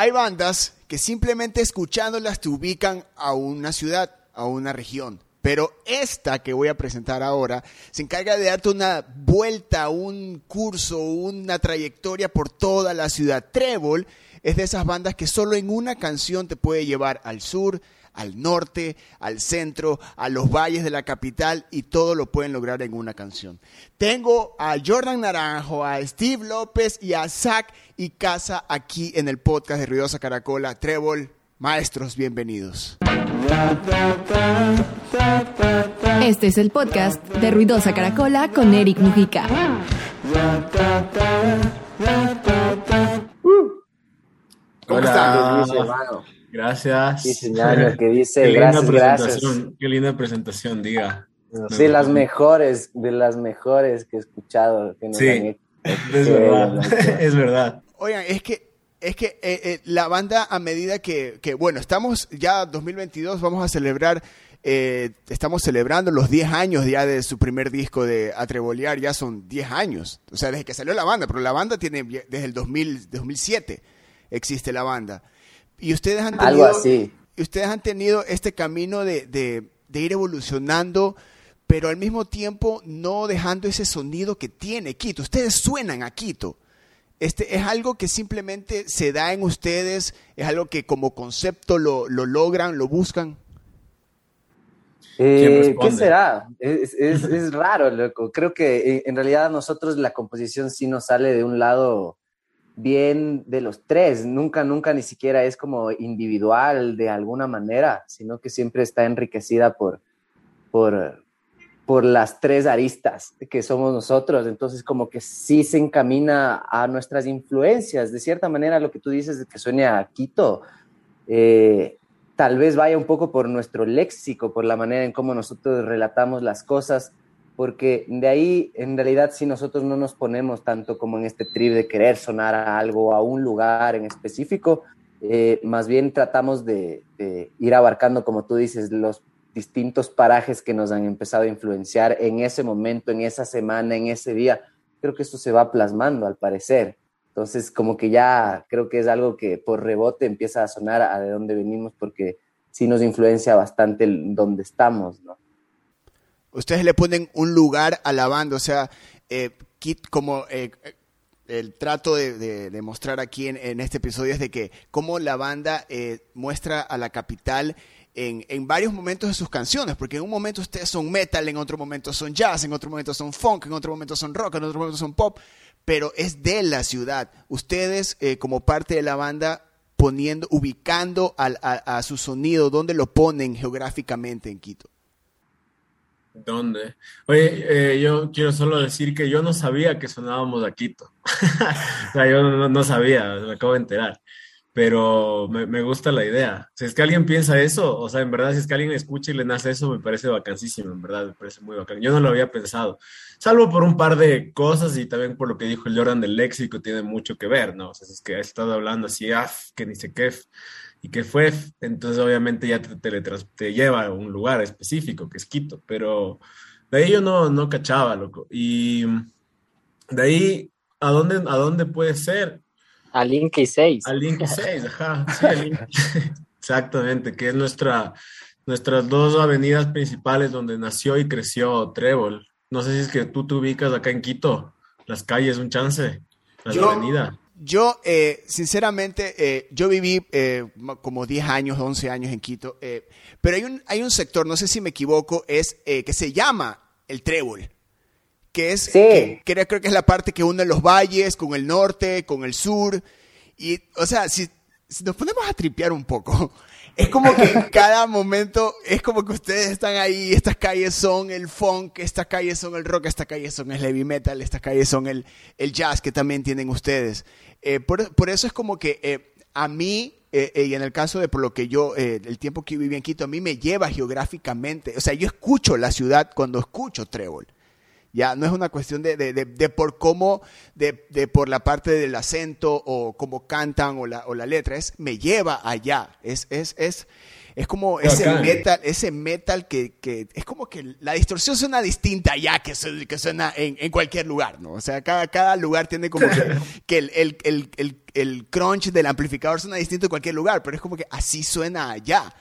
Hay bandas que simplemente escuchándolas te ubican a una ciudad, a una región. Pero esta que voy a presentar ahora se encarga de darte una vuelta, un curso, una trayectoria por toda la ciudad. Trébol es de esas bandas que solo en una canción te puede llevar al sur, al norte, al centro, a los valles de la capital y todo lo pueden lograr en una canción. Tengo a Jordan Naranjo, a Steve López y a Zach y Casa aquí en el podcast de Ruidosa Caracola. Trébol, maestros, bienvenidos. Este es el podcast de Ruidosa Caracola con Eric Mujica. ¿Cómo Hola. están? Gracias. Sí, señor, que dice, Qué linda gracias, gracias. qué linda presentación, diga. Sí, las mejores, de las mejores que he escuchado que nos Sí. han hecho. Es Sí, verdad, es verdad. Oigan, es que, es que eh, eh, la banda a medida que, que, bueno, estamos ya 2022, vamos a celebrar, eh, estamos celebrando los 10 años ya de su primer disco de Atrebolear, ya son 10 años, o sea, desde que salió la banda, pero la banda tiene desde el 2000, 2007 existe la banda. Y ustedes han tenido, Algo así. y ustedes han tenido este camino de, de- de ir evolucionando, pero al mismo tiempo no dejando ese sonido que tiene Quito. Ustedes suenan a Quito. Este es algo que simplemente se da en ustedes, es algo que como concepto lo, lo logran, lo buscan. Eh, ¿Quién ¿Qué será? Es, es- es raro, loco. Creo que eh, en realidad a nosotros la composición sí nos sale de un lado bien de los tres. Nunca, nunca ni siquiera es como individual de alguna manera, sino que siempre está enriquecida por, por, por las tres aristas que somos nosotros. Entonces, como que sí se encamina a nuestras influencias. De cierta manera, lo que tú dices de que sueña a Quito, eh, tal vez vaya un poco por nuestro léxico, por la manera en cómo nosotros relatamos las cosas, porque de ahí en realidad si nosotros no nos ponemos tanto como en este trip de querer sonar a algo, a un lugar en específico, eh, más bien tratamos de, de ir abarcando, como tú dices, los distintos parajes que nos han empezado a influenciar en ese momento, en esa semana, en ese día. Creo que esto se va plasmando al parecer. Entonces, como que ya creo que es algo que por rebote empieza a sonar a de dónde venimos, porque sí nos influencia bastante donde estamos, ¿no? Ustedes le ponen un lugar a la banda, o sea, eh, Kit, como eh, el trato de mostrar aquí en, en este episodio es de que cómo la banda eh, muestra a la capital en, en varios momentos de sus canciones, porque en un momento ustedes son metal, en otro momento son jazz, en otro momento son funk, en otro momento son rock, en otro momento son pop, pero es de la ciudad. Ustedes eh, como parte de la banda poniendo, ubicando al- a, a su sonido, ¿dónde lo ponen geográficamente en Quito? ¿Dónde? Oye, eh, yo quiero solo decir que yo no sabía que sonábamos a Quito. O sea, yo no, sabía, me acabo de enterar. Pero me, gusta la idea. Si es que alguien piensa eso, o sea, en verdad, si es que alguien escucha y le nace eso, me parece vacancísimo, en verdad, me parece muy bacán. Yo no lo había pensado, salvo por un par de cosas y también por lo que dijo el Jordan del léxico, tiene mucho que ver, ¿no? O sea, es que ha estado hablando así, af, que ni sé qué, f, y que fue, entonces obviamente ya te, teletrans- te lleva a un lugar específico, que es Quito, pero de ahí yo no, no cachaba, loco. Y de ahí, ¿a dónde, a dónde puede ser? Al Inky 6. Al Link 6, ajá, sí, al Link. Exactamente, que es nuestra, nuestras dos avenidas principales donde nació y creció Trébol. No sé si es que tú te ubicas acá en Quito, las calles, un chance, las Yo- avenidas. Yo, eh, sinceramente, eh, yo viví eh, como 10 años, 11 años en Quito, eh, pero hay un, hay un sector, no sé si me equivoco, es eh, que se llama el Trébol, que es, Sí. que, que creo que es la parte que une los valles con el norte, con el sur, y, o sea, si, nos ponemos a tripear un poco, es como que en cada momento, es como que ustedes están ahí, estas calles son el funk, estas calles son el rock, estas calles son el heavy metal, estas calles son el, el jazz que también tienen ustedes. Eh, por, por eso es como que eh, a mí, eh, y en el caso de por lo que yo, el tiempo que viví en Quito, a mí me lleva geográficamente, o sea, yo escucho la ciudad cuando escucho Trébol. Ya no es una cuestión de, de, de, por cómo, de, de, por la parte del acento o cómo cantan o la, o la letra, es me lleva allá. Es, es, es, es como ese metal, ese metal que, que, es como que la distorsión suena distinta allá que, que suena en, en, cualquier lugar, ¿no? O sea, cada, cada lugar tiene como que, que el, el, el, el, crunch del amplificador suena distinto en cualquier lugar, pero es como que así suena allá.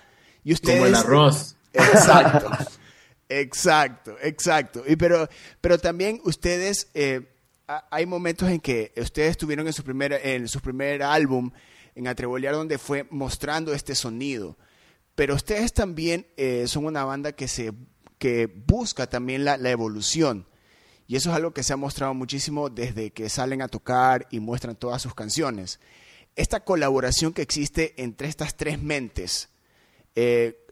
Y ustedes, como el arroz. Exacto. Exacto, exacto. Y pero, pero también ustedes, eh, hay momentos en que ustedes estuvieron en su primer, en su primer álbum, en Atrebolear, donde fue mostrando este sonido. Pero ustedes también eh, son una banda que, se, que busca también la, la evolución. Y eso es algo que se ha mostrado muchísimo desde que salen a tocar y muestran todas sus canciones. Esta colaboración que existe entre estas tres mentes, eh,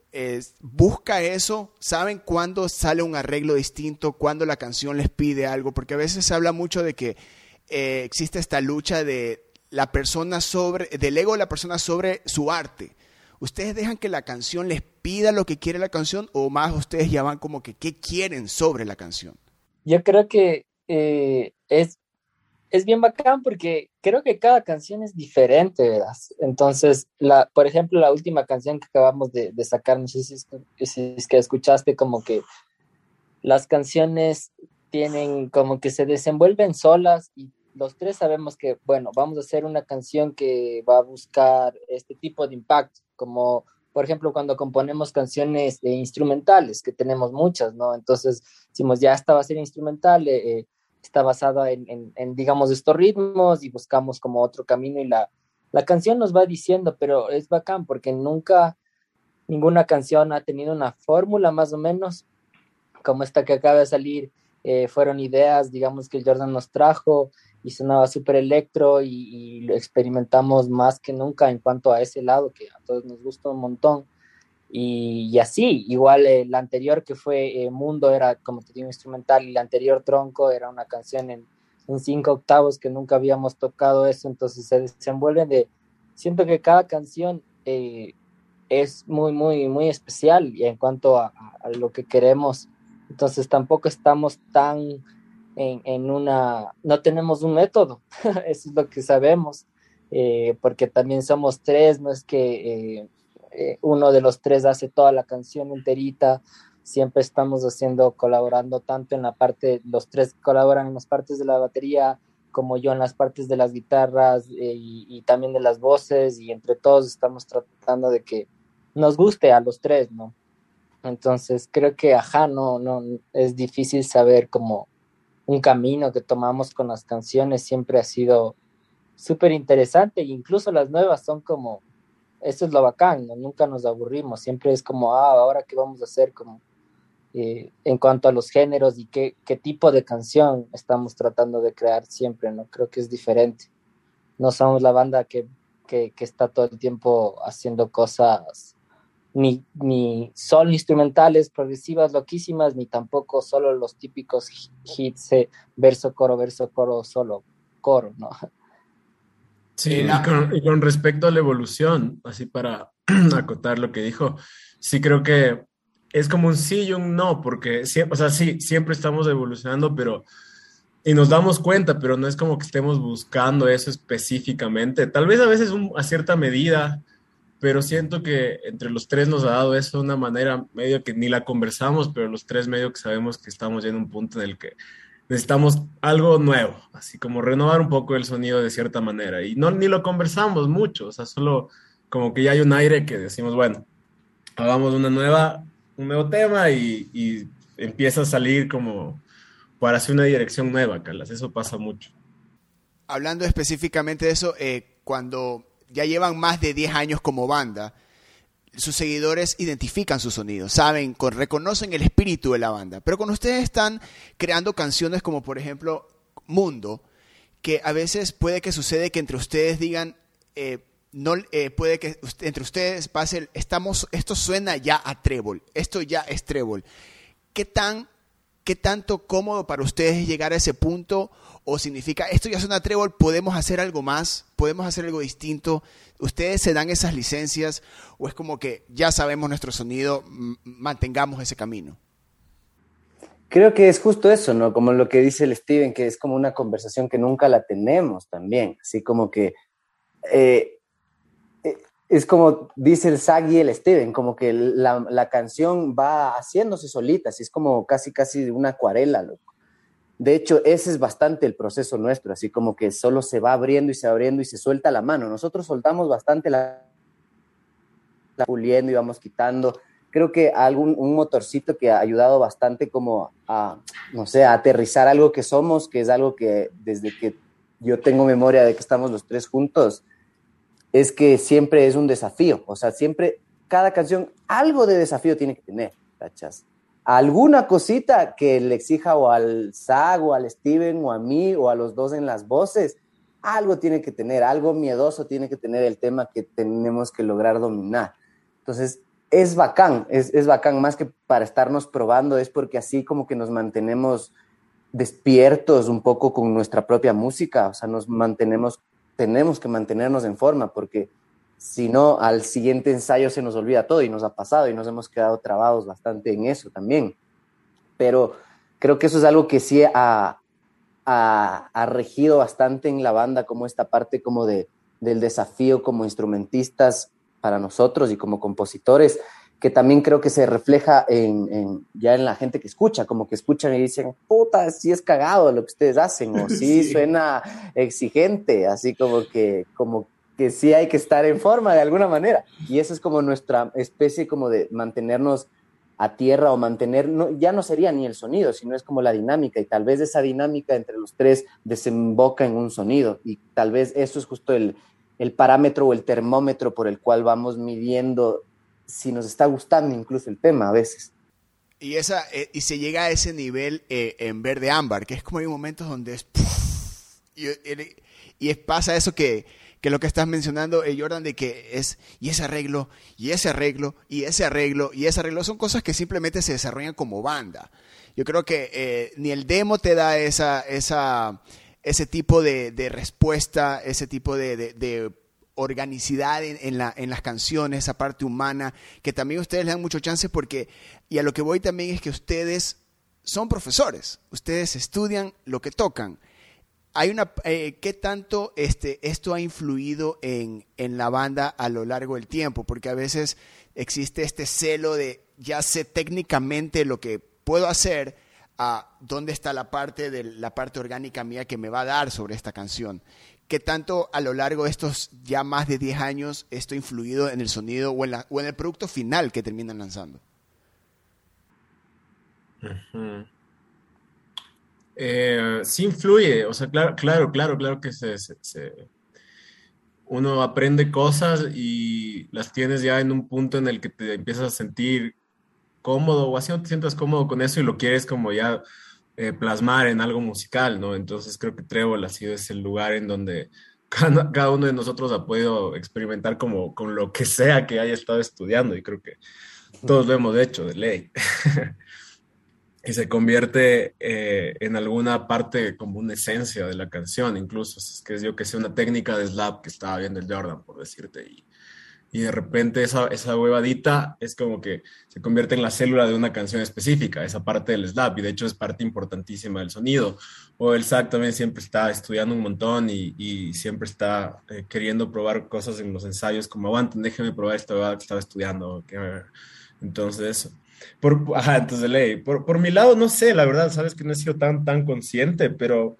busca eso, saben cuándo sale un arreglo distinto, cuándo la canción les pide algo, porque a veces se habla mucho de que eh, existe esta lucha de la persona sobre, del ego de la persona sobre su arte. ¿Ustedes dejan que la canción les pida lo que quiere la canción o más ustedes ya van como que qué quieren sobre la canción? Yo creo que eh, es es bien bacán porque creo que cada canción es diferente, ¿verdad? Entonces, la, por ejemplo, la última canción que acabamos de, sacar, no sé si es, que escuchaste, como que las canciones tienen como que se desenvuelven solas y los tres sabemos que, bueno, vamos a hacer una canción que va a buscar este tipo de impacto, como por ejemplo cuando componemos canciones instrumentales, que tenemos muchas, ¿no? Entonces, decimos, ya esta va a ser instrumental, eh, eh está basada en, digamos, estos ritmos y buscamos como otro camino y la, la canción nos va diciendo, pero es bacán porque nunca ninguna canción ha tenido una fórmula más o menos como esta que acaba de salir. Eh, fueron ideas, digamos, que Jordan nos trajo y sonaba súper electro y, y, lo experimentamos más que nunca en cuanto a ese lado que a todos nos gusta un montón. Y, así, igual el anterior que fue eh, Mundo era, como te digo, instrumental, y el anterior Tronco era una canción en, en, cinco octavos que nunca habíamos tocado eso, entonces se desenvuelven de, siento que cada canción eh, es muy, muy, muy especial y en cuanto a, lo que queremos, entonces tampoco estamos tan en, en, una, no tenemos un método, eso es lo que sabemos, eh, porque también somos tres, no es que eh, uno de los tres hace toda la canción enterita, siempre estamos haciendo, colaborando tanto en la parte, los tres colaboran en las partes de la batería, como yo en las partes de las guitarras eh, y, también de las voces, y entre todos estamos tratando de que nos guste a los tres, ¿no? Entonces creo que, ajá, no, no, es difícil saber como un camino que tomamos con las canciones. Siempre ha sido súper interesante, incluso las nuevas son como eso es lo bacán, nunca nos aburrimos, siempre es como, ah, ahora qué vamos a hacer, como eh, en cuanto a los géneros y qué, qué tipo de canción estamos tratando de crear siempre, ¿no? Creo que es diferente. No somos la banda que, que, que está todo el tiempo haciendo cosas ni, ni solo instrumentales, progresivas, loquísimas, ni tampoco solo los típicos hits, eh, verso, coro, verso, coro, solo coro, ¿no? Sí, y con, respecto a la evolución, así para acotar lo que dijo, sí creo que es como un sí y un no, porque siempre, o sea, sí, siempre estamos evolucionando, pero y nos damos cuenta, pero no es como que estemos buscando eso específicamente. Tal vez a veces a cierta medida, pero siento que entre los tres nos ha dado eso de una manera medio que ni la conversamos, pero los tres medio que sabemos que estamos en un punto en el que necesitamos algo nuevo, así como renovar un poco el sonido de cierta manera. Y no ni lo conversamos mucho, o sea, solo como que ya hay un aire que decimos, bueno, hagamos una nueva, un nuevo tema y, empieza a salir como para hacer una dirección nueva, Carlas. Eso pasa mucho. Hablando específicamente de eso, eh, cuando ya llevan más de 10 años como banda, sus seguidores identifican su sonido, saben, reconocen el espíritu de la banda. Pero cuando ustedes están creando canciones como por ejemplo Mundo, que a veces puede que sucede que entre ustedes digan, eh, no, eh, puede que entre ustedes pase, estamos, esto suena ya a trébol, esto ya es trébol. ¿Qué tan, qué tanto cómodo para ustedes llegar a ese punto? ¿O significa, esto ya suena trébol, podemos hacer algo más, podemos hacer algo distinto? ¿Ustedes se dan esas licencias o es como que ya sabemos nuestro sonido, mantengamos ese camino? Creo que es justo eso, ¿no? Como lo que dice el Steven, que es como una conversación que nunca la tenemos también, así como que eh, eh, es como dice el Zag y el Steven, como que la, la, canción va haciéndose solita, así es como casi casi una acuarela, loco. De hecho, ese es bastante el proceso nuestro, así como que solo se va abriendo y se abriendo y se suelta la mano. Nosotros soltamos bastante la, la puliendo y vamos quitando creo que algún un motorcito que ha ayudado bastante como a, no sé, a aterrizar algo que somos, que es algo que desde que yo tengo memoria de que estamos los tres juntos, es que siempre es un desafío, o sea, siempre, cada canción, algo de desafío tiene que tener, ¿cachas? Alguna cosita que le exija o al Zag o al Steven o a mí o a los dos en las voces, algo tiene que tener, algo miedoso tiene que tener el tema que tenemos que lograr dominar. Entonces, es bacán, es, es bacán, más que para estarnos probando, es porque así como que nos mantenemos despiertos un poco con nuestra propia música, o sea, nos mantenemos, tenemos que mantenernos en forma, porque si no, al siguiente ensayo se nos olvida todo y nos ha pasado y nos hemos quedado trabados bastante en eso también. Pero creo que eso es algo que sí ha, ha, ha regido bastante en la banda, como esta parte como de, del desafío como instrumentistas para nosotros y como compositores, que también creo que se refleja en, ya en la gente que escucha, como que escuchan y dicen, puta, sí es cagado lo que ustedes hacen, o sí, suena exigente, así como que, como que sí hay que estar en forma de alguna manera. Y eso es como nuestra especie como de mantenernos a tierra o mantener, ya no sería ni el sonido, sino es como la dinámica y tal vez esa dinámica entre los tres desemboca en un sonido y tal vez eso es justo el, el parámetro o el termómetro por el cual vamos midiendo si nos está gustando incluso el tema a veces. Y, esa, eh, y se llega a ese nivel eh, en verde ámbar, que es como hay momentos donde es... y, y, pasa eso que, que lo que estás mencionando, eh, Jordan, de que es, y ese arreglo, y ese arreglo, y ese arreglo, y ese arreglo, son cosas que simplemente se desarrollan como banda. Yo creo que ni el demo te da esa, esa, ese tipo de, respuesta, ese tipo de, organicidad en, la, en, las canciones, esa parte humana, que también ustedes le dan mucho chance porque, y a lo que voy también es que ustedes son profesores, ustedes estudian lo que tocan. Hay una, eh, ¿Qué tanto este, esto ha influido en, en la banda a lo largo del tiempo? Porque a veces existe este celo de ya sé técnicamente lo que puedo hacer, a dónde está la parte de la parte orgánica mía que me va a dar sobre esta canción. ¿Qué tanto a lo largo de estos ya más de 10 años esto ha influido en el sonido o en, la, o en el producto final que terminan lanzando? Eh, sí influye, o sea, claro, claro, claro, claro que se, uno aprende cosas y las tienes ya en un punto en el que te empiezas a sentir cómodo o así no te sientas cómodo con eso y lo quieres como ya eh, plasmar en algo musical, ¿no? Entonces creo que Trébol ha sido ese lugar en donde cada, cada, uno de nosotros ha podido experimentar como con lo que sea que haya estado estudiando y creo que todos lo hemos hecho de ley. y se convierte eh, en alguna parte como una esencia de la canción, incluso, es que yo que sé, una técnica de slap que estaba viendo el Jordan, por decirte, y, y de repente esa, esa huevadita es como que se convierte en la célula de una canción específica, esa parte del slap, y de hecho es parte importantísima del sonido. O el Zach también siempre está estudiando un montón y, y siempre está eh, queriendo probar cosas en los ensayos, como aguanten, déjenme probar esta huevada que estaba estudiando. Entonces, por, ajá, entonces ley. Por, por mi lado, no sé, la verdad, sabes que no he sido tan, tan consciente, pero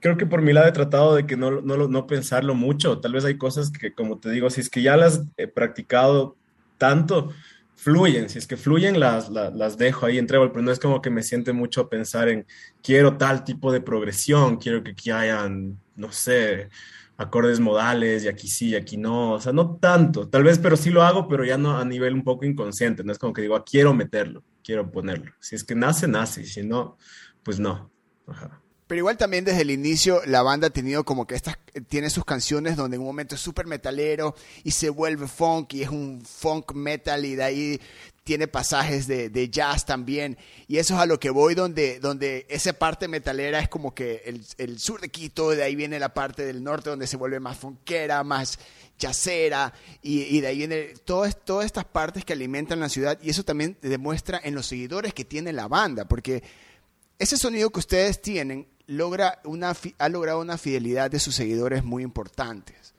creo que por mi lado he tratado de que no, no, no pensarlo mucho. Tal vez hay cosas que, como te digo, si es que ya las he practicado tanto, fluyen. Si es que fluyen, las, las, dejo ahí en Trébol, pero no es como que me siente mucho pensar en quiero tal tipo de progresión, quiero que aquí hayan, no sé, acordes modales y aquí sí y aquí no. O sea, no tanto. Tal vez, pero sí lo hago, pero ya no a nivel un poco inconsciente. No es como que digo, ah, quiero meterlo, quiero ponerlo. Si es que nace, nace. Y si no, pues no. Ajá. Pero igual también desde el inicio la banda ha tenido como que estas, tiene sus canciones donde en un momento es súper metalero y se vuelve funk y es un funk metal y de ahí tiene pasajes de, jazz también. Y eso es a lo que voy, donde, donde esa parte metalera es como que el, sur de Quito, de ahí viene la parte del norte donde se vuelve más funkera, más chacera y, de ahí viene todas, todas estas partes que alimentan la ciudad y eso también demuestra en los seguidores que tiene la banda, porque ese sonido que ustedes tienen logra una, ha logrado una fidelidad de sus seguidores muy importantes.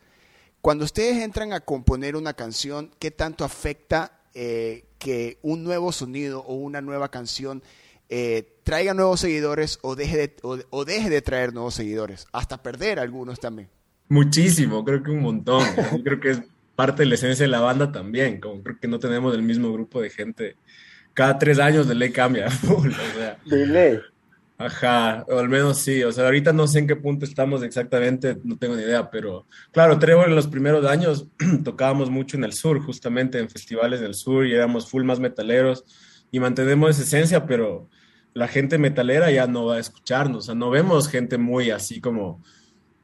Cuando ustedes entran a componer una canción, ¿qué tanto afecta eh, que un nuevo sonido o una nueva canción eh, traiga nuevos seguidores o deje, de, o, deje de traer nuevos seguidores, hasta perder algunos también. Muchísimo, creo que un montón. creo que es parte de la esencia de la banda también, como creo que no tenemos el mismo grupo de gente. Cada tres años de ley cambia. de ley. Ajá, o al menos sí, o sea, ahorita no sé en qué punto estamos exactamente, no tengo ni idea, pero claro, Trevor en los primeros años tocábamos mucho en el sur, justamente en festivales del sur y éramos full más metaleros y mantenemos esa esencia, pero la gente metalera ya no va a escucharnos, o sea, no vemos gente muy así como,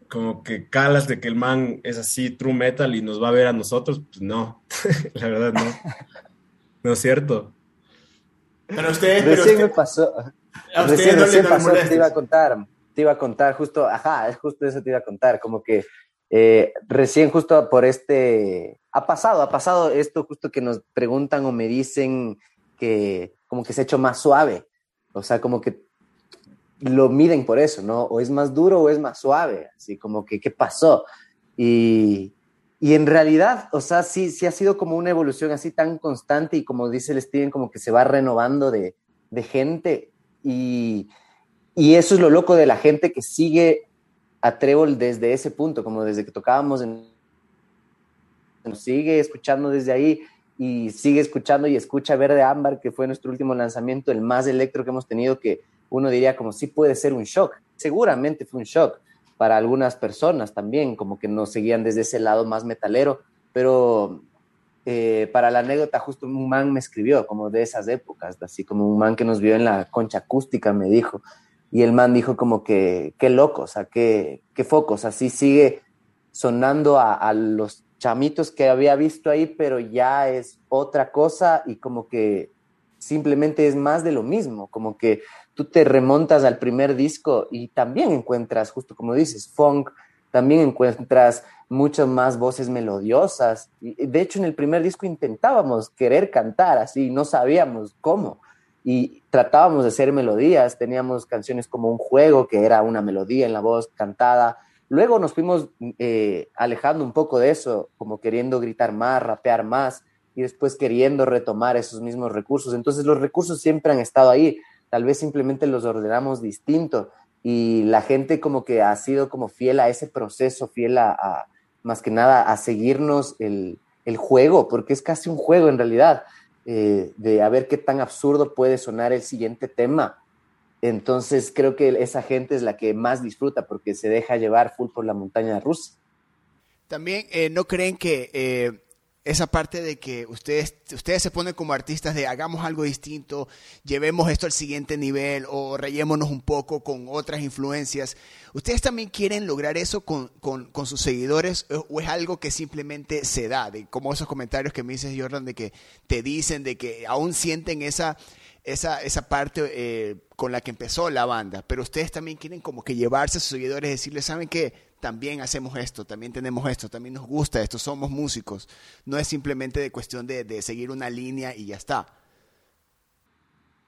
como que calas de que el man es así true metal y nos va a ver a nosotros, pues no, la verdad no, no es cierto. Pero ustedes, pero me pasó, recién, recién pasó, te iba a contar, te iba a contar justo, ajá, es justo eso te iba a contar, como que eh, recién justo por este, ha pasado, ha pasado esto justo que nos preguntan o me dicen que como que se ha hecho más suave. O sea, como que lo miden por eso, ¿no? O es más duro o es más suave, así como que, ¿qué pasó? Y, y en realidad, o sea, sí, sí ha sido como una evolución así tan constante y como dice el Steven, como que se va renovando de, de gente. Y, y, eso es lo loco de la gente que sigue a Trébol desde ese punto, como desde que tocábamos en... Nos sigue escuchando desde ahí y sigue escuchando y escucha Verde Ámbar, que fue nuestro último lanzamiento, el más electro que hemos tenido, que uno diría como sí puede ser un shock. Seguramente fue un shock para algunas personas también, como que nos seguían desde ese lado más metalero, pero eh, para la anécdota justo un man me escribió como de esas épocas, así como un man que nos vio en la concha acústica me dijo, y el man dijo como que qué loco, o sea, qué, qué focos, así sigue sonando a, a los chamitos que había visto ahí, pero ya es otra cosa y como que simplemente es más de lo mismo, como que tú te remontas al primer disco y también encuentras, justo como dices, funk, también encuentras muchas más voces melodiosas. De hecho, en el primer disco intentábamos querer cantar así, no sabíamos cómo. Y tratábamos de hacer melodías, teníamos canciones como Un Juego, que era una melodía en la voz cantada, Luego nos fuimos eh, alejando un poco de eso, como queriendo gritar más, rapear más y después queriendo retomar esos mismos recursos. Entonces los recursos siempre han estado ahí, tal vez simplemente los ordenamos distinto y la gente como que ha sido como fiel a ese proceso, fiel a, más que nada a seguirnos el, juego, porque es casi un juego en realidad, eh, de a ver qué tan absurdo puede sonar el siguiente tema entonces creo que esa gente es la que más disfruta porque se deja llevar full por la montaña rusa. También eh, no creen que eh, esa parte de que ustedes, ustedes se ponen como artistas de hagamos algo distinto, llevemos esto al siguiente nivel o reyémonos un poco con otras influencias. ¿Ustedes también quieren lograr eso con, con sus seguidores o es algo que simplemente se da? De, como esos comentarios que me dices, Jordan, de que te dicen de que aún sienten esa esa, esa parte eh, con la que empezó la banda, pero ustedes también quieren como que llevarse a sus seguidores y decirles, ¿saben qué? También hacemos esto, también tenemos esto, también nos gusta esto, somos músicos. No es simplemente de cuestión de, seguir una línea y ya está.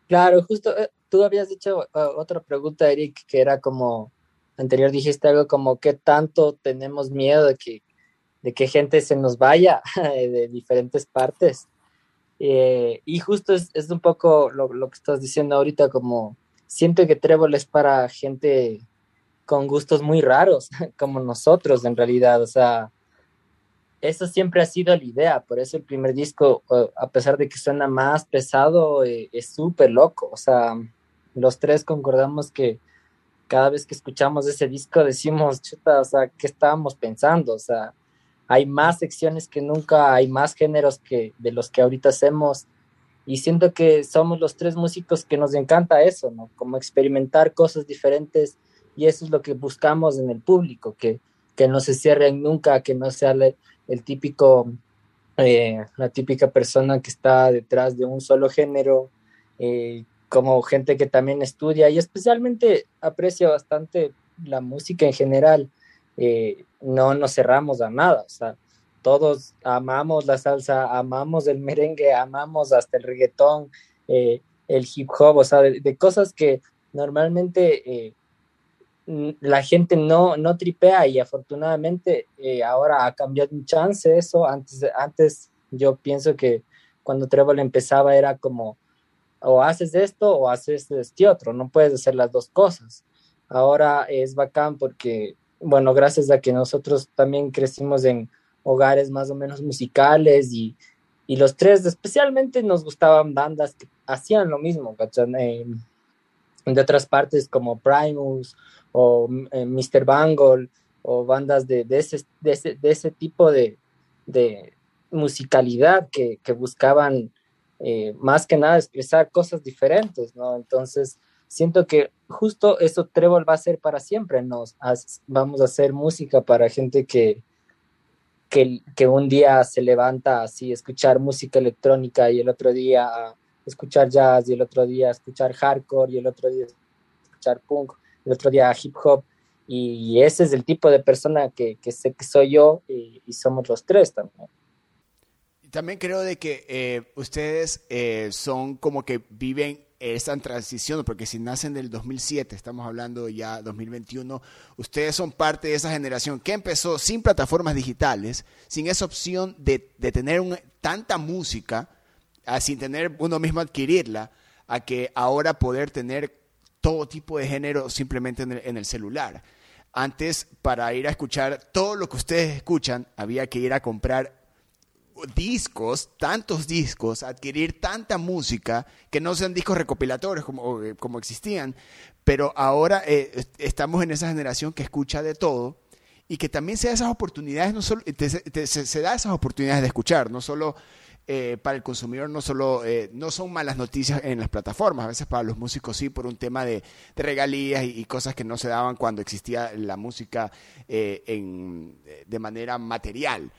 Claro, justo eh, tú habías dicho eh, otra pregunta, Eric, que era como, anterior dijiste algo como, ¿qué tanto tenemos miedo de que, de que gente se nos vaya de diferentes partes? Eh, y justo es, es un poco lo, lo, que estás diciendo ahorita, como siento que Trébol es para gente con gustos muy raros, como nosotros en realidad, o sea, eso siempre ha sido la idea, por eso el primer disco, a pesar de que suena más pesado, eh, es súper loco, o sea, los tres concordamos que cada vez que escuchamos ese disco decimos, chuta, o sea, ¿qué estábamos pensando? O sea, hay más secciones que nunca, hay más géneros que de los que ahorita hacemos y siento que somos los tres músicos que nos encanta eso, ¿no? Como experimentar cosas diferentes y eso es lo que buscamos en el público, que, que no se cierren nunca, que no sea el típico, eh, la típica persona que está detrás de un solo género, eh, como gente que también estudia y especialmente aprecia bastante la música en general. Eh, no nos cerramos a nada. O sea, todos amamos la salsa, amamos el merengue, amamos hasta el reggaetón, eh, el hip hop, o sea, de, cosas que normalmente eh, la gente no, no tripea y afortunadamente eh, ahora ha cambiado un chance eso. Antes, antes yo pienso que cuando Trevor empezaba era como o haces esto o haces este otro, no puedes hacer las dos cosas. Ahora es bacán porque, bueno, gracias a que nosotros también crecimos en hogares más o menos musicales y, y los tres especialmente nos gustaban bandas que hacían lo mismo, eh, de otras partes como Primus o eh, Mr. Bangle o bandas de, de, ese, de, ese, de ese, tipo de, musicalidad que, que buscaban eh, más que nada expresar cosas diferentes, ¿no? Entonces, siento que justo eso Trevor va a ser para siempre, nos vamos a hacer música para gente que, que, que, un día se levanta así, escuchar música electrónica y el otro día escuchar jazz y el otro día escuchar hardcore y el otro día escuchar punk el otro día hip hop, y ese es el tipo de persona que, que sé que soy yo y, somos los tres también. También creo de que eh, ustedes eh, son como que viven esa transición, porque si nacen del 2007, estamos hablando ya 2021, ustedes son parte de esa generación que empezó sin plataformas digitales, sin esa opción de, de tener tanta música, sin tener uno mismo adquirirla, a que ahora poder tener todo tipo de género simplemente en el, celular. Antes, para ir a escuchar todo lo que ustedes escuchan, había que ir a comprar discos, tantos discos, adquirir tanta música, que no sean discos recopilatorios como, eh, como existían, pero ahora eh, estamos en esa generación que escucha de todo y que también se da esas oportunidades, no solo, se da esas oportunidades de escuchar, no solo eh, para el consumidor no solo eh, no son malas noticias en las plataformas, a veces para los músicos sí, por un tema de, regalías y, cosas que no se daban cuando existía la música eh, en, de manera material.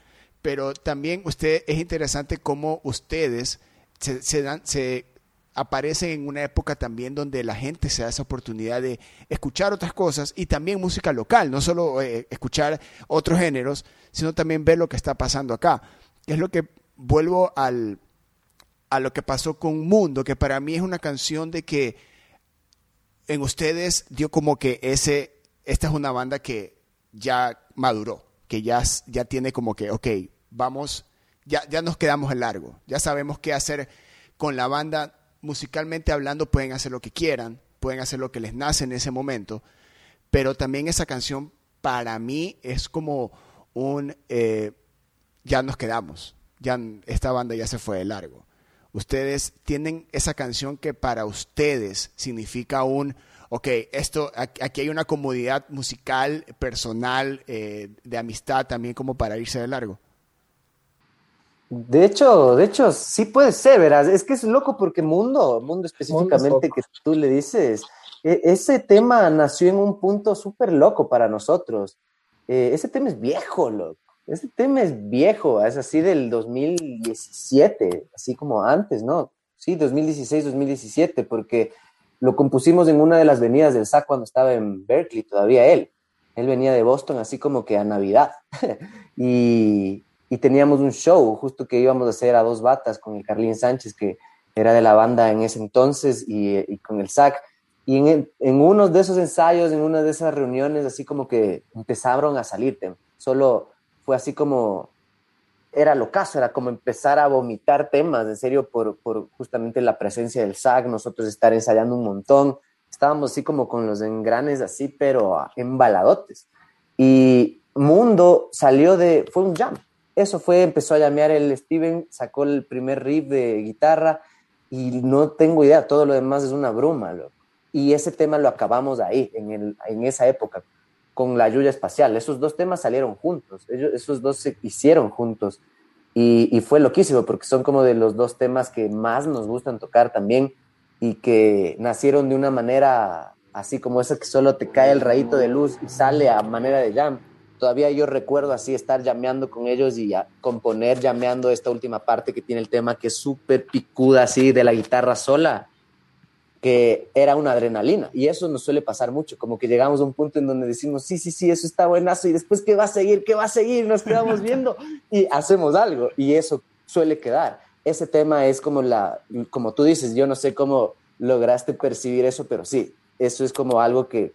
Pero también usted es interesante cómo ustedes se, dan, se aparecen en una época también donde la gente se da esa oportunidad de escuchar otras cosas y también música local, no solo escuchar otros géneros, sino también ver lo que está pasando acá. Es lo que vuelvo al, a lo que pasó con Mundo, que para mí es una canción de que en ustedes dio como que ese, esta es una banda que ya maduró, que ya, ya tiene como que, ok, vamos, ya, ya nos quedamos en largo, ya sabemos qué hacer con la banda, musicalmente hablando pueden hacer lo que quieran, pueden hacer lo que les nace en ese momento, pero también esa canción para mí es como un, eh, ya nos quedamos, ya esta banda ya se fue de largo. Ustedes tienen esa canción que para ustedes significa un, ok, esto, aquí hay una comodidad musical, personal, eh, de amistad también como para irse de largo. De hecho, de hecho, sí puede ser, verás. Es que es loco porque Mundo, Mundo específicamente que tú le dices, e, ese tema nació en un punto súper loco para nosotros. Eh, ese tema es viejo, loco. Este tema es viejo, es así del 2017, así como antes, ¿no? Sí, 2016, 2017, porque lo compusimos en una de las venidas del SAC cuando estaba en Berkeley, todavía él. Él venía de Boston así como que a Navidad. y, teníamos un show justo que íbamos a hacer a dos batas con el Carlín Sánchez, que era de la banda en ese entonces, y, con el SAC. Y en, en uno de esos ensayos, en una de esas reuniones, así como que empezaron a salir Solo fue así como, era lo era como empezar a vomitar temas, en serio, por, por justamente la presencia del SAG, nosotros estar ensayando un montón, estábamos así como con los engranes así, pero embaladotes. Y Mundo salió de, fue un jam, eso fue, empezó a llamear el Steven, sacó el primer riff de guitarra y no tengo idea, todo lo demás es una bruma, Y ese tema lo acabamos ahí, en, el, en esa época con la lluvia espacial. Esos dos temas salieron juntos, esos dos se hicieron juntos y, y, fue loquísimo porque son como de los dos temas que más nos gustan tocar también y que nacieron de una manera así como esa que solo te cae el rayito de luz y sale a manera de jam. Todavía yo recuerdo así estar llameando con ellos y componer llameando esta última parte que tiene el tema que es súper picuda así de la guitarra sola que era una adrenalina. Y eso nos suele pasar mucho, como que llegamos a un punto en donde decimos, sí, sí, sí, eso está buenazo, y después, ¿qué va a seguir? ¿Qué va a seguir? Nos quedamos viendo y hacemos algo, y eso suele quedar. Ese tema es como la, como tú dices, yo no sé cómo lograste percibir eso, pero sí, eso es como algo que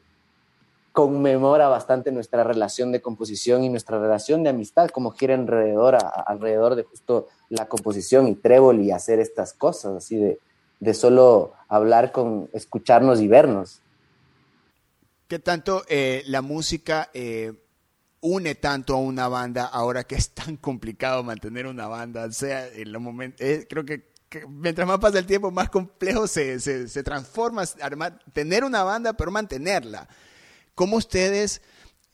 conmemora bastante nuestra relación de composición y nuestra relación de amistad, como gira alrededor, alrededor de justo la composición y trébol y hacer estas cosas, así de, de solo hablar con, escucharnos y vernos. ¿Qué tanto eh, la música eh, une tanto a una banda ahora que es tan complicado mantener una banda? Sea, en los momentos, eh, creo que, mientras más pasa el tiempo, más complejo se, se, transforma tener una banda, pero mantenerla. ¿Cómo ustedes,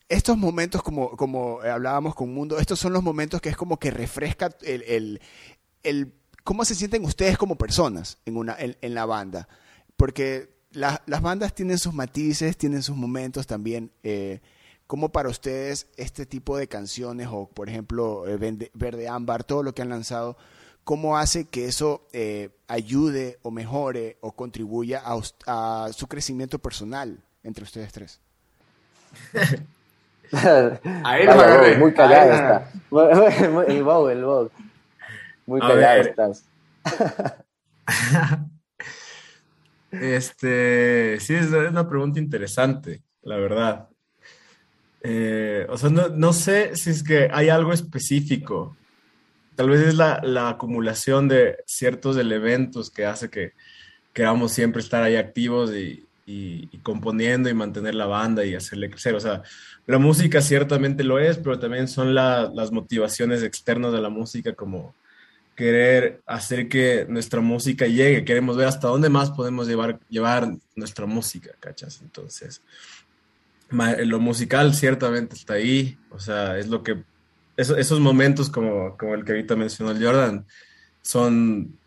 estos momentos, como, como hablábamos con Mundo, estos son los momentos que es como que refresca el, el ¿Cómo se sienten ustedes como personas en, una, en, la banda? Porque las bandas tienen sus matices, tienen sus momentos también. Eh, ¿Cómo para ustedes este tipo de canciones o, por ejemplo, eh, Verde, Ámbar, todo lo que han lanzado, cómo hace que eso eh, ayude o mejore o contribuya a, su crecimiento personal entre ustedes tres? Muy callado está. El bow, el bow. Muy callado estás. este, sí, es una pregunta interesante, la verdad. Eh, o sea, no, sé si es que hay algo específico. Tal vez es la, acumulación de ciertos elementos que hace que queramos siempre estar ahí activos y, componiendo y mantener la banda y hacerle crecer. O sea, la música ciertamente lo es, pero también son las motivaciones externas de la música como querer hacer que nuestra música llegue, queremos ver hasta dónde más podemos llevar, llevar nuestra música, ¿cachas? Entonces, lo musical ciertamente está ahí, o sea, es lo que, esos momentos como, como el que ahorita mencionó el Jordan, son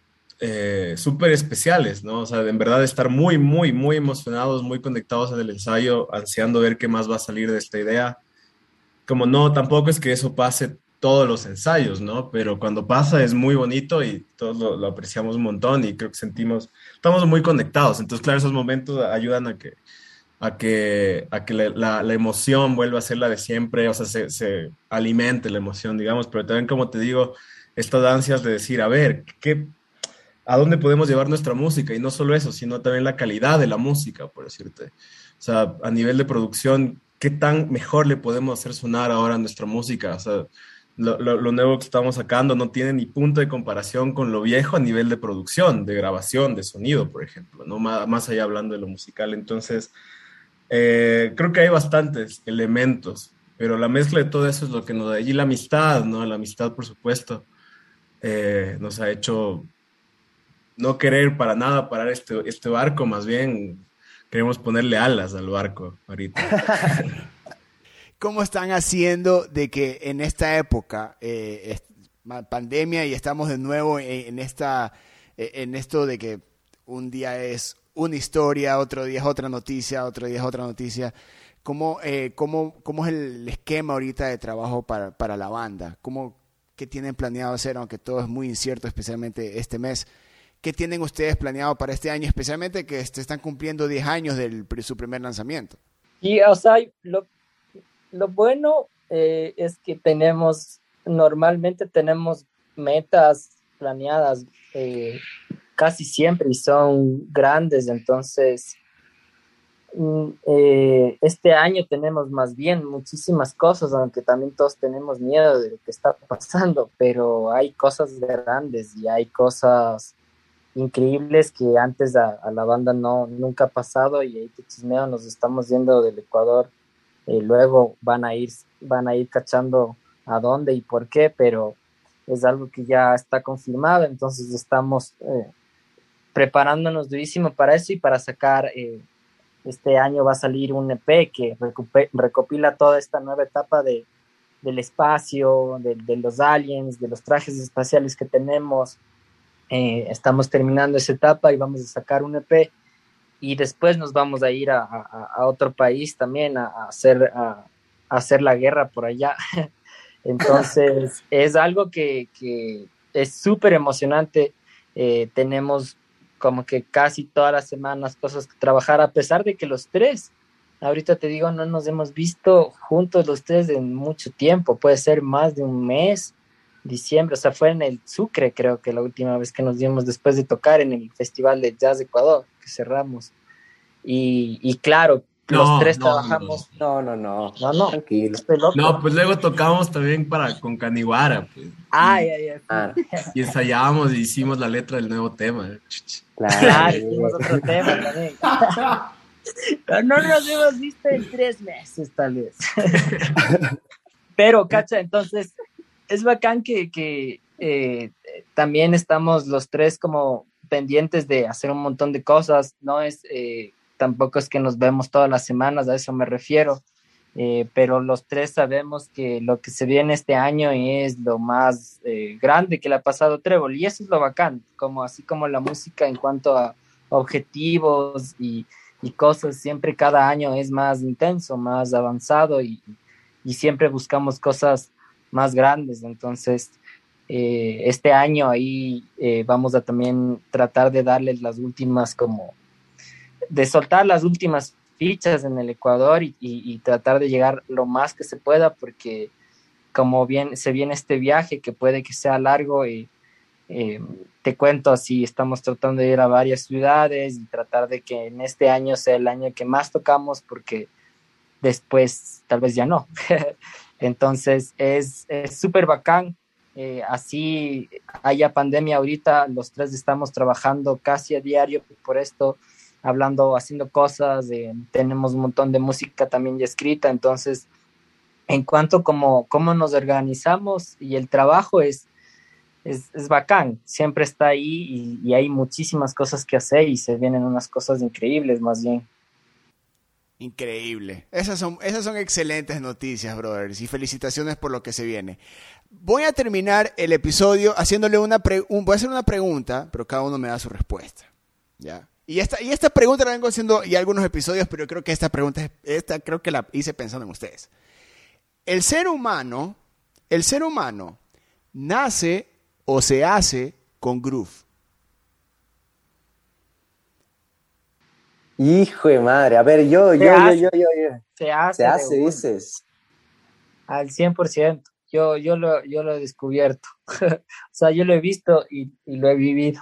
eh, súper especiales, ¿no? O sea, en verdad estar muy, muy, muy emocionados, muy conectados en el ensayo, ansiando ver qué más va a salir de esta idea. Como no, tampoco es que eso pase todos los ensayos, ¿no? Pero cuando pasa es muy bonito y todos lo, apreciamos un montón y creo que sentimos, estamos muy conectados. Entonces, claro, esos momentos ayudan a que, a que, a que la, la, emoción vuelva a ser la de siempre, o sea, se, se, alimente la emoción, digamos, pero también, como te digo, estas ansias de decir, a ver, ¿qué, ¿a dónde podemos llevar nuestra música? Y no solo eso, sino también la calidad de la música, por decirte. O sea, a nivel de producción, ¿qué tan mejor le podemos hacer sonar ahora nuestra música? O sea, lo, nuevo que estamos sacando no tiene ni punto de comparación con lo viejo a nivel de producción, de grabación, de sonido, por ejemplo, ¿no? más, allá hablando de lo musical. Entonces, eh, creo que hay bastantes elementos, pero la mezcla de todo eso es lo que nos da. Y la amistad, ¿no? La amistad, por supuesto, eh, nos ha hecho no querer para nada parar este, este barco, más bien queremos ponerle alas al barco ahorita. ¿Cómo están haciendo de que en esta época, eh, pandemia, y estamos de nuevo en, esta, eh, en esto de que un día es una historia, otro día es otra noticia, otro día es otra noticia? ¿Cómo, eh, cómo, cómo es el esquema ahorita de trabajo para, para la banda? ¿Cómo, ¿Qué tienen planeado hacer, aunque todo es muy incierto, especialmente este mes? ¿Qué tienen ustedes planeado para este año, especialmente que se están cumpliendo 10 años de su primer lanzamiento? Y, o sea, lo, lo bueno eh, es que tenemos, normalmente tenemos metas planeadas eh, casi siempre y son grandes, entonces mm, eh, este año tenemos más bien muchísimas cosas, aunque también todos tenemos miedo de lo que está pasando, pero hay cosas grandes y hay cosas increíbles que antes a, la banda no nunca ha pasado y ahí te chismeo, nos estamos yendo del Ecuador eh, luego van a ir van a ir cachando a dónde y por qué, pero es algo que ya está confirmado, entonces estamos eh, preparándonos durísimo para eso y para sacar, eh, este año va a salir un EP que recopila toda esta nueva etapa de, del espacio, de, los aliens, de los trajes espaciales que tenemos. Estamos terminando esa etapa y vamos a sacar un EP y después nos vamos a ir a, otro país también a, hacer, a, hacer la guerra por allá. Entonces, es algo que, es súper emocionante. Eh, tenemos como que casi todas las semanas cosas que trabajar, a pesar de que los tres, ahorita te digo, no nos hemos visto juntos los tres en mucho tiempo, puede ser más de un mes, diciembre, o sea, fue en el Sucre, creo que la última vez que nos vimos después de tocar en el Festival de Jazz de Ecuador, que cerramos. Y, y claro, los tres trabajamos. No, no, no. No, no. Tranquilo. No, pues luego tocamos también para con Caniguara. Pues. Ay, ay, ay. Ah. Y ensayábamos y hicimos la letra del nuevo tema. Claro, hicimos otro tema también. Pero no nos hemos visto en tres meses, tal vez. Pero, cacha, entonces, es bacán que, que eh, también estamos los tres como pendientes de hacer un montón de cosas, no es eh, tampoco es que nos vemos todas las semanas, a eso me refiero, eh, pero los tres sabemos que lo que se viene este año es lo más grande que le ha pasado Trébol y eso es lo bacán, como así como la música en cuanto a objetivos y, y cosas, siempre cada año es más intenso, más avanzado y, y siempre buscamos cosas más grandes, entonces eh, este año ahí vamos a también tratar de darles las últimas como de soltar las últimas fichas en el Ecuador y, tratar de llegar lo más que se pueda, porque como bien se viene este viaje que puede que sea largo y eh, te cuento así, estamos tratando de ir a varias ciudades y tratar de que en este año sea el año que más tocamos porque después tal vez ya no. Entonces es súper bacán. Eh, así haya pandemia ahorita, los tres estamos trabajando casi a diario por esto hablando, haciendo cosas, tenemos un montón de música también ya escrita, entonces, en cuanto como cómo nos organizamos y el trabajo es, es, es bacán, siempre está ahí y, y, hay muchísimas cosas que hacer y se vienen unas cosas increíbles más bien. Increíble. Esas son, esas son excelentes noticias, brothers, y felicitaciones por lo que se viene. Voy a terminar el episodio haciéndole una un, voy a hacer una pregunta, pero cada uno me da su respuesta. ¿Ya? Y esta, y esta pregunta la vengo haciendo y algunos episodios, pero creo que esta pregunta, esta creo que la hice pensando en ustedes. El ser humano, el ser humano nace o se hace con groove. Hijo de madre, a ver, yo, yo, yo, yo, yo, Se hace. Se hace, dices. Al 100%. Yo, yo, lo, yo lo he descubierto. o sea, yo lo he visto y, y lo he vivido.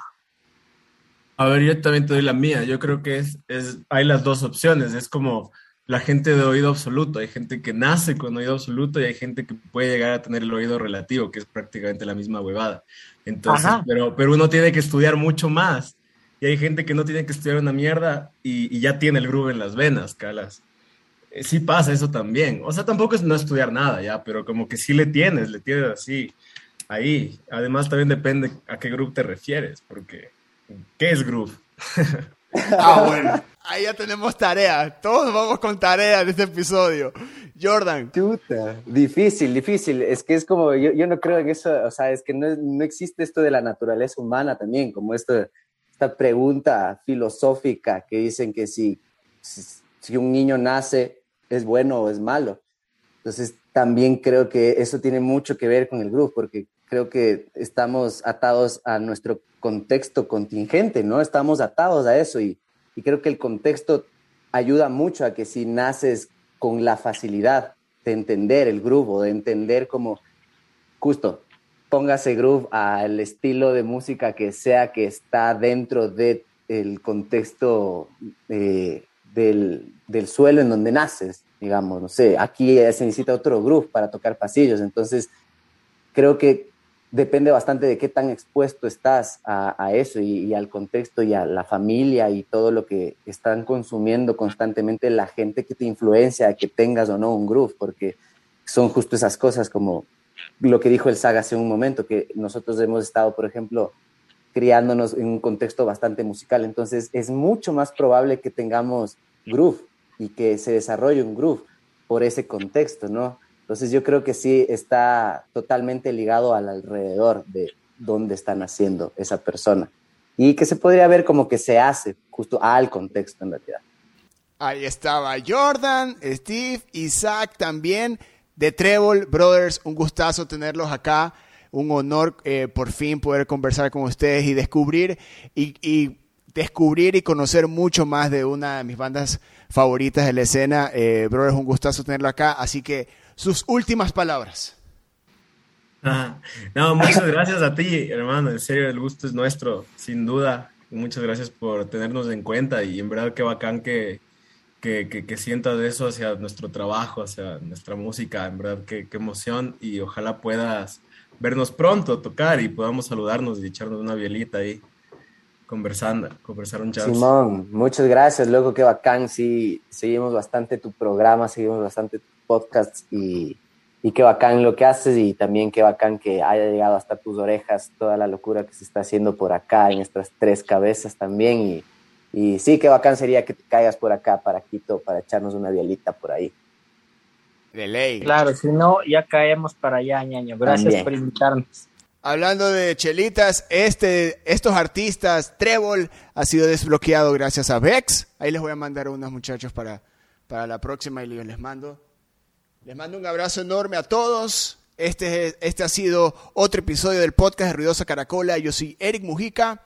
A ver, yo también te doy la mía. Yo creo que es, es, hay las dos opciones. Es como la gente de oído absoluto. Hay gente que nace con oído absoluto y hay gente que puede llegar a tener el oído relativo, que es prácticamente la misma huevada. Entonces, pero, pero uno tiene que estudiar mucho más. Y hay gente que no tiene que estudiar una mierda y, y ya tiene el groove en las venas, calas. Eh, sí pasa eso también. O sea, tampoco es no estudiar nada ya, pero como que sí le tienes, le tienes así, ahí. Además, también depende a qué groove te refieres, porque ¿Qué es groove? ah, bueno. Ahí ya tenemos tarea. Todos vamos con tarea de este episodio. Jordan. Chuta. Difícil, difícil. Es que es como, yo, yo no creo en eso, o sea, es que no, no, existe esto de la naturaleza humana también, como esto, esta pregunta filosófica que dicen que si, si, un niño nace, es bueno o es malo. Entonces, también creo que eso tiene mucho que ver con el groove, porque creo que estamos atados a nuestro contexto contingente, ¿no? Estamos atados a eso y, y, creo que el contexto ayuda mucho a que si naces con la facilidad de entender el groove, de entender como, justo, póngase groove al estilo de música que sea que está dentro del el contexto eh, del, del suelo en donde naces, digamos, no sé, aquí se necesita otro groove para tocar pasillos, entonces creo que depende bastante de qué tan expuesto estás a, eso y, y, al contexto y a la familia y todo lo que están consumiendo constantemente la gente que te influencia, que tengas o no un groove, porque son justo esas cosas como lo que dijo el Saga hace un momento, que nosotros hemos estado, por ejemplo, criándonos en un contexto bastante musical, entonces es mucho más probable que tengamos groove y que se desarrolle un groove por ese contexto, ¿no? Entonces yo creo que sí está totalmente ligado al alrededor de dónde está naciendo esa persona y que se podría ver como que se hace justo al contexto en realidad. Ahí estaba Jordan, Steve, Isaac también de Treble Brothers. Un gustazo tenerlos acá. Un honor eh, por fin poder conversar con ustedes y descubrir y, descubrir y conocer mucho más de una de mis bandas favoritas de la escena. Eh, bro, es un gustazo tenerlo acá, así que sus últimas palabras. no, muchas gracias a ti, hermano. En serio, el gusto es nuestro, sin duda. Muchas gracias por tenernos en cuenta y en verdad qué bacán que, que, que, sientas eso hacia nuestro trabajo, hacia nuestra música. En verdad, qué, emoción y ojalá puedas vernos pronto, tocar y podamos saludarnos y echarnos una bielita ahí conversando, conversar un chat. Simón, muchas gracias, luego qué bacán, sí, seguimos bastante tu programa, seguimos bastante tu podcast y, y qué bacán lo que haces y también qué bacán que haya llegado hasta tus orejas toda la locura que se está haciendo por acá en estas tres cabezas también y, y sí, qué bacán sería que te caigas por acá para Quito para echarnos una bielita por ahí. De ley. Claro, si no, ya caemos para allá, ñaño. Gracias por invitarnos. Hablando de chelitas, este, estos artistas, Trébol ha sido desbloqueado gracias a Vex. Ahí les voy a mandar a unos muchachos para, para la próxima y les mando. Les mando un abrazo enorme a todos. Este, este ha sido otro episodio del podcast de Ruidosa Caracola. Yo soy Eric Mujica.